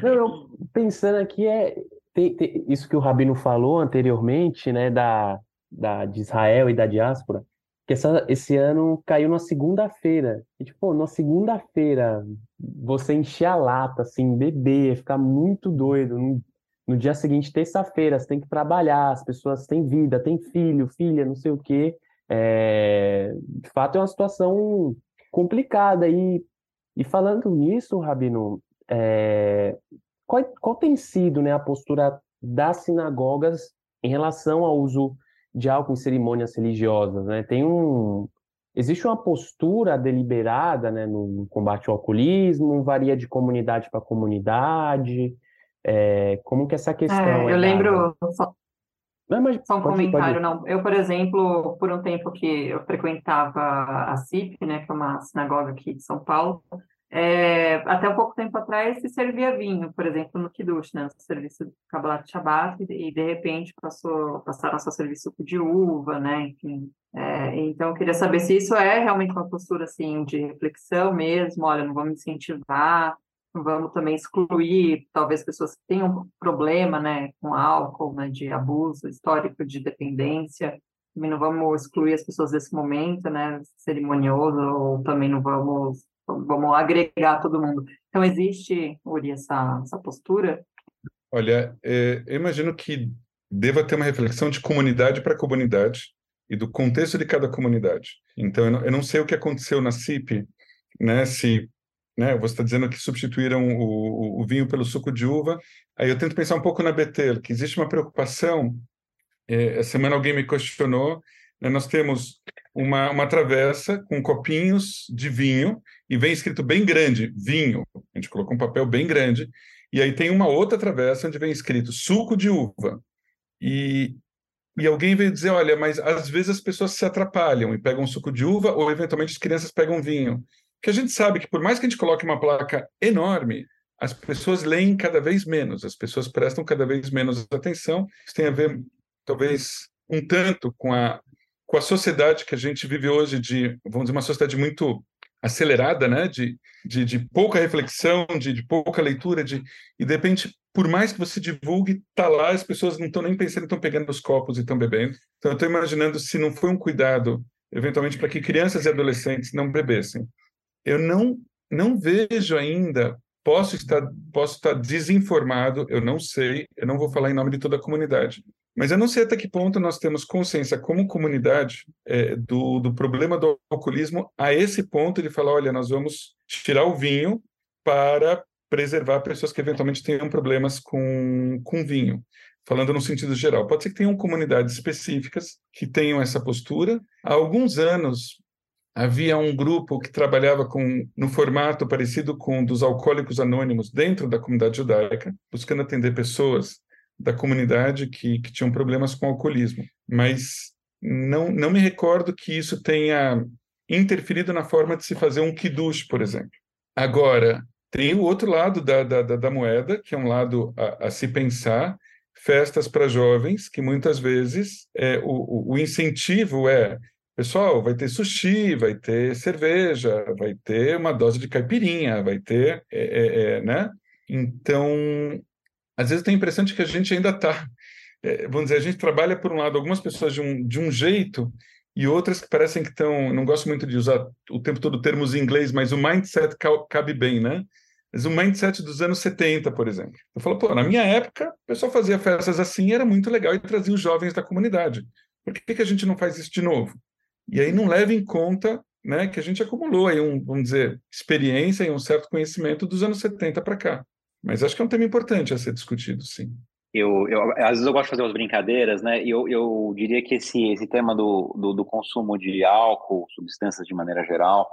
não, eu, pensando aqui, é, tem, tem, isso que o Rabino falou anteriormente, né, da, da, de Israel e da diáspora, que essa, esse ano caiu na segunda-feira. E, tipo, na segunda-feira, você encher a lata, assim, beber, ficar muito doido. No, no dia seguinte, terça-feira, você tem que trabalhar, as pessoas têm vida, têm filho, filha, não sei o quê. É, de fato, é uma situação complicada. E, e falando nisso, Rabino, é, qual, qual tem sido né, a postura das sinagogas em relação ao uso de álcool em cerimônias religiosas? Né? Tem um, existe uma postura deliberada né, no combate ao alcoolismo, varia de comunidade para comunidade. É, como que essa questão é, eu é lembro só, não, mas só um pode, comentário pode... não eu por exemplo por um tempo que eu frequentava a CIP né que é uma sinagoga aqui de São Paulo é, até um pouco tempo atrás se servia vinho, por exemplo, no Kiddush, né, no serviço do Kabbalat Shabbat, e de repente passou, passaram a só servir suco de uva, né, enfim. É, então, eu queria saber se isso é realmente uma postura, assim, de reflexão mesmo, olha, não vamos incentivar, vamos também excluir, talvez, pessoas que tenham problema, né, com álcool, né, de abuso histórico de dependência, também não vamos excluir as pessoas desse momento, né, cerimonioso, ou também não vamos vamos agregar todo mundo. Então, existe, Uri, essa, essa postura? Olha, é, eu imagino que deva ter uma reflexão de comunidade para comunidade e do contexto de cada comunidade. Então, eu não, eu não sei o que aconteceu na CIP, né, se né, você está dizendo que substituíram o, o, vinho pelo suco de uva, aí eu tento pensar um pouco na Betel, que existe uma preocupação, é, essa semana alguém me questionou, né, nós temos uma, uma travessa com copinhos de vinho e vem escrito bem grande, vinho. A gente colocou um papel bem grande. E aí tem uma outra travessa onde vem escrito suco de uva. E, e alguém veio dizer: olha, mas às vezes as pessoas se atrapalham e pegam suco de uva, ou eventualmente as crianças pegam vinho. Que a gente sabe que, por mais que a gente coloque uma placa enorme, as pessoas leem cada vez menos, as pessoas prestam cada vez menos atenção. Isso tem a ver, talvez, um tanto com a com a sociedade que a gente vive hoje, de, vamos dizer, uma sociedade muito acelerada, né? de, de, de pouca reflexão, de, de, pouca leitura, de, e de repente, por mais que você divulgue, tá lá, as pessoas não estão nem pensando, estão pegando os copos e estão bebendo. Então, eu estou imaginando se não foi um cuidado, eventualmente, para que crianças e adolescentes não bebessem. Eu não, não vejo ainda Posso estar, posso estar desinformado, eu não sei, eu não vou falar em nome de toda a comunidade. Mas eu não sei até que ponto nós temos consciência como comunidade é, do, do problema do alcoolismo a esse ponto de falar, olha, nós vamos tirar o vinho para preservar pessoas que eventualmente tenham problemas com, com vinho. Falando no sentido geral. Pode ser que tenham comunidades específicas que tenham essa postura. Há alguns anos, havia um grupo que trabalhava com no formato parecido com dos alcoólicos anônimos dentro da comunidade judaica, buscando atender pessoas da comunidade que, que tinham problemas com alcoolismo. Mas não, não me recordo que isso tenha interferido na forma de se fazer um kiddush, por exemplo. Agora, tem o outro lado da, da, da moeda, que é um lado a, a se pensar, festas para jovens, que muitas vezes é, o, o incentivo é Pessoal, vai ter sushi, vai ter cerveja, vai ter uma dose de caipirinha, vai ter, é, é, é, né? Então, às vezes tem a impressão de que a gente ainda está, é, vamos dizer, a gente trabalha por um lado algumas pessoas de um, de um jeito e outras que parecem que estão, não gosto muito de usar o tempo todo termos em inglês, mas o mindset cabe bem, né? Mas o mindset dos anos 70, por exemplo. Eu falo, pô, na minha época, o pessoal fazia festas assim, era muito legal e trazia os jovens da comunidade. Por que, que a gente não faz isso de novo? E aí não leva em conta né, que a gente acumulou aí um, vamos dizer, experiência e um certo conhecimento dos anos 70 para cá. Mas acho que é um tema importante a ser discutido, sim. Eu, eu, às vezes eu gosto de fazer umas brincadeiras, né? E eu, eu diria que esse, esse tema do, do, do consumo de álcool, substâncias de maneira geral,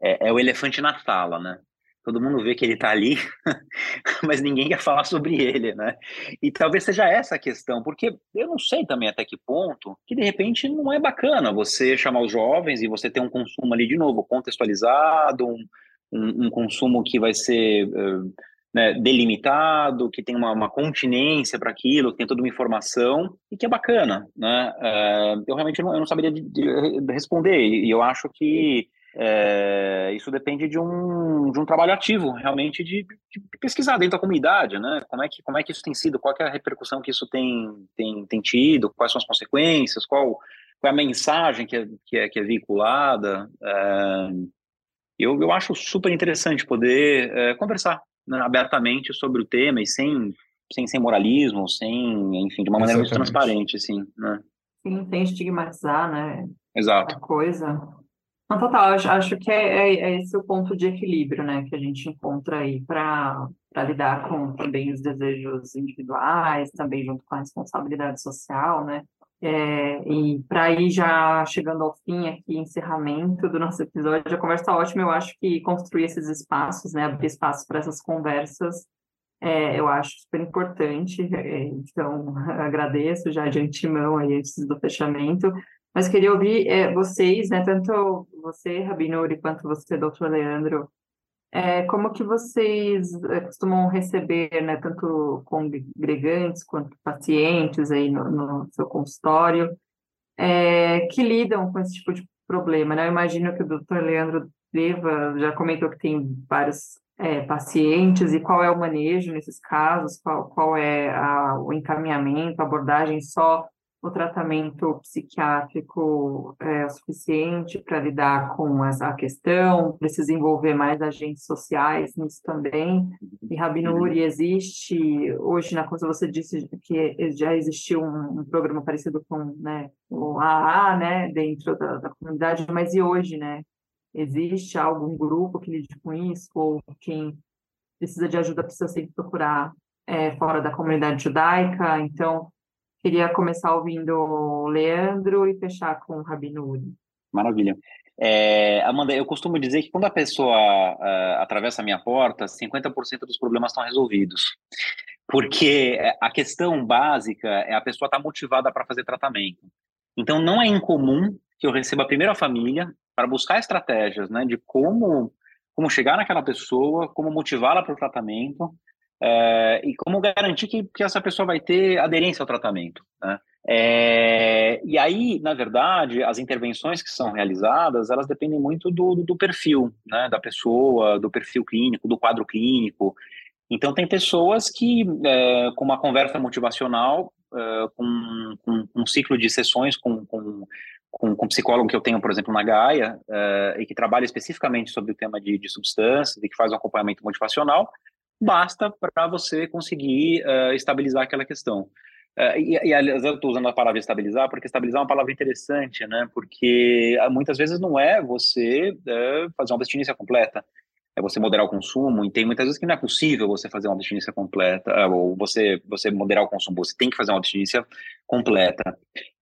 é, é, o elefante na sala, né? Todo mundo vê que ele está ali, mas ninguém quer falar sobre ele, né? E talvez seja essa a questão, porque eu não sei também até que ponto que de repente não é bacana você chamar os jovens e você ter um consumo ali de novo contextualizado, um, um, um consumo que vai ser uh, né, delimitado, que tem uma, uma continência para aquilo, que tem toda uma informação e que é bacana, né? Uh, eu realmente não, eu não saberia de, de responder e eu acho que É, isso depende de um, de um trabalho ativo, realmente, de, de, pesquisar dentro da comunidade, né? Como é que, como é que isso tem sido, qual é a repercussão que isso tem, tem, tem tido, quais são as consequências, qual, qual é a mensagem que é, que é, que é veiculada. É, eu, eu acho super interessante poder é, conversar né, abertamente sobre o tema e sem, sem, sem moralismo, sem, enfim, de uma maneira Exatamente. muito transparente, assim, né? Sim, sem estigmatizar, né? Exato. A coisa. Não, total, acho, acho que é, é, é, esse o ponto de equilíbrio, né, que a gente encontra aí para lidar com também os desejos individuais, também junto com a responsabilidade social, né, é, e para ir já chegando ao fim aqui, encerramento do nosso episódio, a conversa tá ótima, eu acho que construir esses espaços, né, abrir espaços para essas conversas, é, eu acho super importante, é, então agradeço já de antemão aí antes do fechamento, mas queria ouvir é, vocês, né, tanto você, Rabinuri, quanto você, doutor Leandro, é, como que vocês é, costumam receber, né, tanto congregantes quanto pacientes aí no, no seu consultório, é, que lidam com esse tipo de problema, né? Eu imagino que o doutor Leandro Deva já comentou que tem vários é, pacientes e qual é o manejo nesses casos, qual, qual é a, o encaminhamento, a abordagem só o tratamento psiquiátrico é suficiente para lidar com essa questão, precisa envolver mais agentes sociais nisso também. E Rabinuri existe, hoje na coisa você disse que já existiu um, um, programa parecido com né, o AA, né, dentro da, da comunidade, mas e hoje, né? Existe algum grupo que lide com isso, ou quem precisa de ajuda precisa sempre procurar é, fora da comunidade judaica, então Queria começar ouvindo o Leandro e fechar com o Rabino Uri. Maravilha. É, Amanda, eu costumo dizer que quando a pessoa uh, atravessa a minha porta, 50% dos problemas estão resolvidos. Porque a questão básica é a pessoa estar tá motivada para fazer tratamento. Então, não é incomum que eu receba primeiro a família para buscar estratégias né, de como, como chegar naquela pessoa, como motivá-la para o tratamento, é, e como garantir que, que essa pessoa vai ter aderência ao tratamento. Né? É, e aí, na verdade, as intervenções que são realizadas, elas dependem muito do, do perfil né, da pessoa, do perfil clínico, do quadro clínico. Então, tem pessoas que, é, com uma conversa motivacional, é, com, com, um ciclo de sessões com, com, com, com psicólogo que eu tenho, por exemplo, na Gaia, é, e que trabalha especificamente sobre o tema de, de substâncias e que faz um acompanhamento motivacional, basta para você conseguir uh, estabilizar aquela questão. Uh, e, e, aliás, eu estou usando a palavra estabilizar, porque estabilizar é uma palavra interessante, né? Porque uh, muitas vezes não é você fazer uma abstinência completa, é você moderar o consumo, e tem muitas vezes que não é possível você fazer uma abstinência completa, ou você, você moderar o consumo, você tem que fazer uma abstinência completa.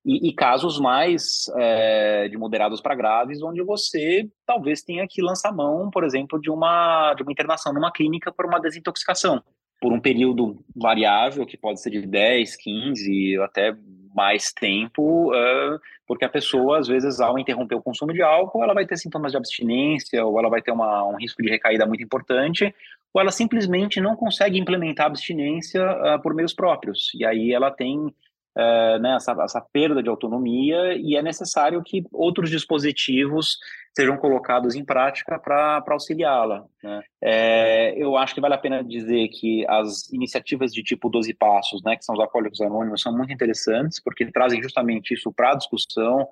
E, e casos mais é, de moderados para graves, onde você talvez tenha que lançar mão, por exemplo, de uma, de uma internação numa clínica por uma desintoxicação, por um período variável, que pode ser de 10, 15, até mais tempo, uh, porque a pessoa, às vezes, ao interromper o consumo de álcool, ela vai ter sintomas de abstinência, ou ela vai ter uma, um risco de recaída muito importante, ou ela simplesmente não consegue implementar a abstinência uh, por meios próprios. E aí ela tem uh, né, essa, essa, perda de autonomia e é necessário que outros dispositivos sejam colocados em prática para auxiliá-la. Né? É, eu acho que vale a pena dizer que as iniciativas de tipo 12 passos, né, que são os alcoólicos anônimos, são muito interessantes, porque trazem justamente isso para a discussão,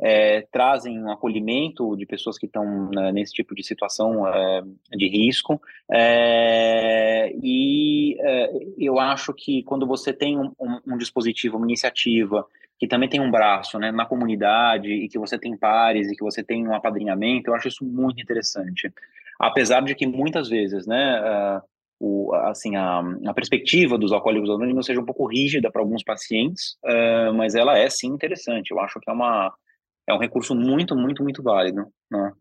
é, trazem um acolhimento de pessoas que estão né, nesse tipo de situação é, de risco. É, e é, eu acho que quando você tem um, um, um, dispositivo, uma iniciativa, que também tem um braço né, na comunidade, e que você tem pares, e que você tem um apadrinhamento, eu acho isso muito interessante. Apesar de que muitas vezes, né, uh, o, assim, a, a, perspectiva dos alcoólicos anônimos seja um pouco rígida para alguns pacientes, uh, mas ela é sim interessante. Eu acho que é uma é um recurso muito, muito, muito válido. Né?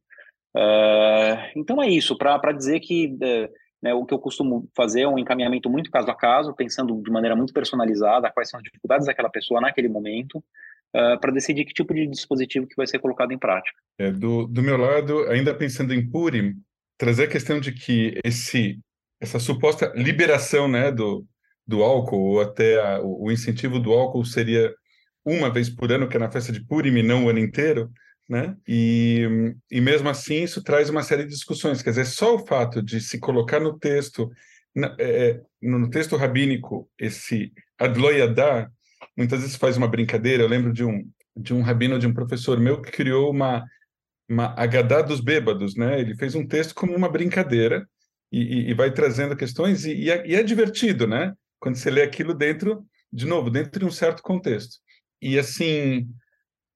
Uh, então é isso, para dizer que uh, né, o que eu costumo fazer é um encaminhamento muito caso a caso, pensando de maneira muito personalizada quais são as dificuldades daquela pessoa naquele momento, uh, para decidir que tipo de dispositivo que vai ser colocado em prática. É, do, do meu lado, ainda pensando em Purim, trazer a questão de que esse essa suposta liberação né, do, do álcool, ou até a, o incentivo do álcool seria uma vez por ano, que é na festa de Purim e não o ano inteiro, né? E, e mesmo assim isso traz uma série de discussões. Quer dizer, só o fato de se colocar no texto, na, é, no texto rabínico, esse adloyadá, muitas vezes faz uma brincadeira. Eu lembro de um de um rabino, de um professor meu que criou uma uma Agadá dos bêbados, né? Ele fez um texto como uma brincadeira e, e vai trazendo questões e, e, é, e, é, divertido, né? Quando você lê aquilo dentro, de novo, dentro de um certo contexto. E assim,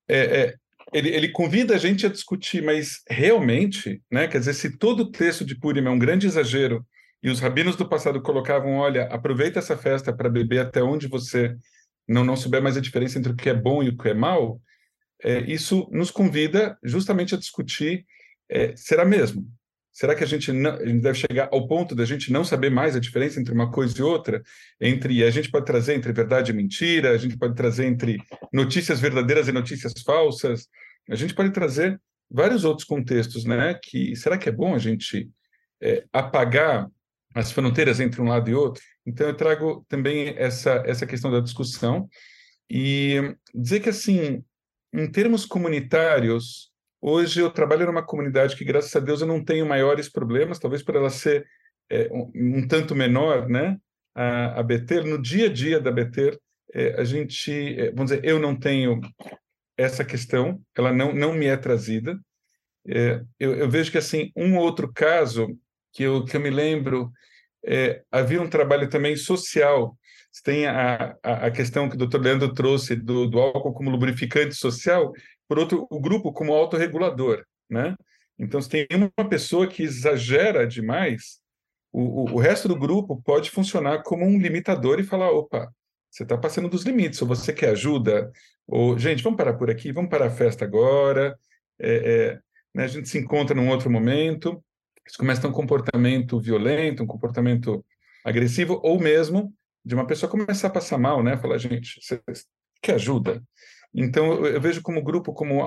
é, é, ele, ele, convida a gente a discutir, mas realmente, né? Quer dizer, se todo o texto de Purim é um grande exagero e os rabinos do passado colocavam, olha, aproveita essa festa para beber até onde você não não souber mais a diferença entre o que é bom e o que é mal, é, isso nos convida justamente a discutir: é, será mesmo? Será que a gente, não, a gente deve chegar ao ponto da gente não saber mais a diferença entre uma coisa e outra? Entre a gente pode trazer entre verdade e mentira, a gente pode trazer entre notícias verdadeiras e notícias falsas, a gente pode trazer vários outros contextos, né? Que será que é bom a gente é, apagar as fronteiras entre um lado e outro? Então eu trago também essa essa questão da discussão e dizer que assim em termos comunitários, hoje eu trabalho numa comunidade que, graças a Deus, eu não tenho maiores problemas, talvez por ela ser é, um, um, tanto menor, né? A, a Beter, no dia a dia da Beter, é, a gente, é, vamos dizer, eu não tenho essa questão, ela não, não me é trazida. É, eu, eu, vejo que, assim, um outro caso que eu, que eu me lembro, é, havia um trabalho também social tem a, a, a questão que o doutor Leandro trouxe do, do álcool como lubrificante social, por outro, o grupo como autorregulador, né? Então, se tem uma pessoa que exagera demais, o, o, o resto do grupo pode funcionar como um limitador e falar, opa, você está passando dos limites, ou você quer ajuda, ou, gente, vamos parar por aqui, vamos parar a festa agora, é, é, né, a gente se encontra num outro momento, isso começa a ter um comportamento violento, um comportamento agressivo, ou mesmo de uma pessoa começar a passar mal, né? Falar, gente, você quer ajuda? Então, eu vejo como grupo como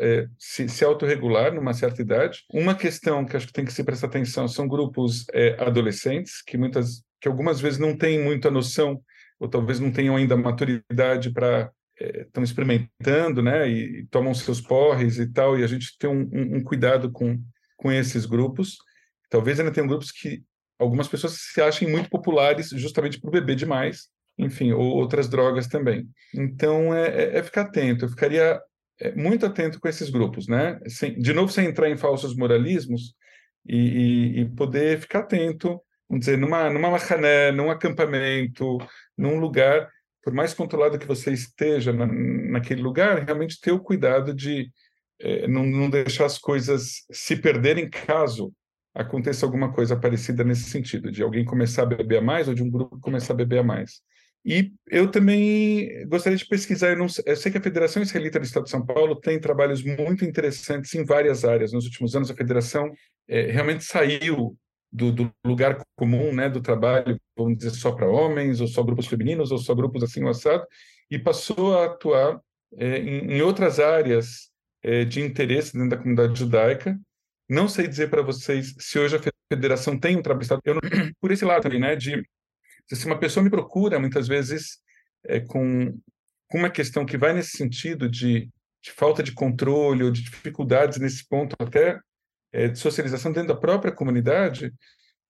é, se, se autorregular numa certa idade. Uma questão que acho que tem que se prestar atenção são grupos é, adolescentes, que muitas, que algumas vezes não têm muita noção, ou talvez não tenham ainda maturidade para estão é, experimentando, né, e, e, tomam seus porres e tal, e a gente tem um, um, um cuidado com, com esses grupos. Talvez ainda tenham grupos que algumas pessoas se achem muito populares justamente por beber demais, enfim, ou outras drogas também. Então, é, é, é ficar atento. Eu ficaria é, muito atento com esses grupos, né? Sem, de novo, sem entrar em falsos moralismos e, e, poder ficar atento, vamos dizer, numa, numa macané, num acampamento, num lugar, por mais controlado que você esteja na, naquele lugar, realmente ter o cuidado de é, não, não deixar as coisas se perderem caso aconteça alguma coisa parecida nesse sentido, de alguém começar a beber a mais ou de um grupo começar a beber a mais. E eu também gostaria de pesquisar, eu, não, eu sei que a Federação Israelita do Estado de São Paulo tem trabalhos muito interessantes em várias áreas. Nos últimos anos, a federação é, realmente saiu do, do, lugar comum, né, do trabalho, vamos dizer, só para homens, ou só grupos femininos, ou só grupos assim, assado, e passou a atuar é, em, em, outras áreas é, de interesse dentro da comunidade judaica, não sei dizer para vocês se hoje a federação tem um trabalho eu não, por esse lado também, né, de se uma pessoa me procura muitas vezes é, com, com uma questão que vai nesse sentido de, de falta de controle ou de dificuldades nesse ponto até é, de socialização dentro da própria comunidade,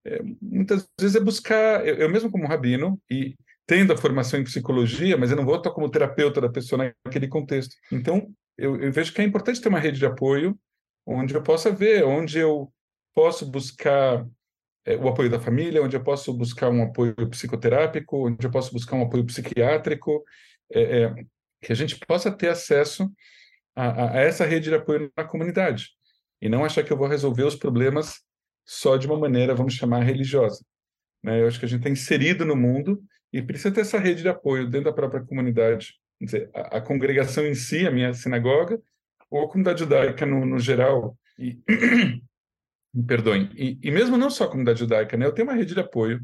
é, muitas vezes é buscar, eu, eu, mesmo como rabino e tendo a formação em psicologia, mas eu não vou estar como terapeuta da pessoa naquele contexto. Então, eu, eu vejo que é importante ter uma rede de apoio onde eu possa ver, onde eu posso buscar o apoio da família, onde eu posso buscar um apoio psicoterápico, onde eu posso buscar um apoio psiquiátrico, é, é, que a gente possa ter acesso a, a, essa rede de apoio na comunidade e não achar que eu vou resolver os problemas só de uma maneira, vamos chamar, religiosa. Né? Eu acho que a gente está inserido no mundo e precisa ter essa rede de apoio dentro da própria comunidade. Quer dizer, a, a congregação em si, a minha sinagoga, ou a comunidade judaica no, no geral, e, me perdoem, e, e, mesmo não só a comunidade judaica, né, eu tenho uma rede de apoio,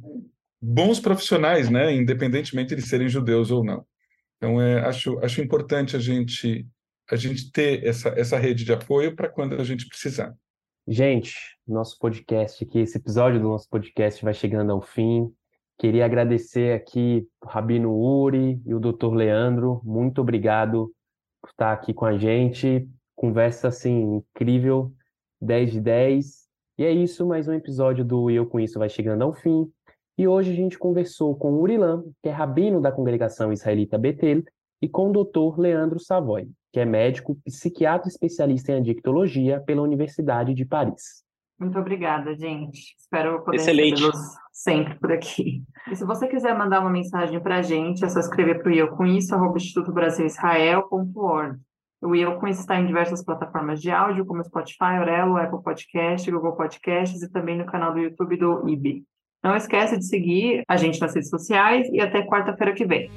bons profissionais, né, independentemente de serem judeus ou não. Então, é, acho, acho importante a gente, a gente ter essa, essa rede de apoio para quando a gente precisar. Gente, nosso podcast aqui, esse episódio do nosso podcast vai chegando ao fim. Queria agradecer aqui o Rabino Uri e o Dr. Leandro. Muito obrigado por estar aqui com a gente conversa assim incrível, 10 de 10. E é isso, mais um episódio do Eu Com Isso vai chegando ao fim. E hoje a gente conversou com o Urilan, que é rabino da congregação israelita Betel, e com o Dr. Leandro Savoy, que é médico, psiquiatra especialista em adictologia pela Universidade de Paris. Muito obrigada, gente. Espero poder recebê-los sempre por aqui. E se você quiser mandar uma mensagem para a gente, é só escrever para o eu com isso, arroba Instituto Brasil Israel.org. O Isso está em diversas plataformas de áudio, como Spotify, Orelo, Apple Podcast, Google Podcasts e também no canal do YouTube do IB. Não esquece de seguir a gente nas redes sociais e até quarta-feira que vem.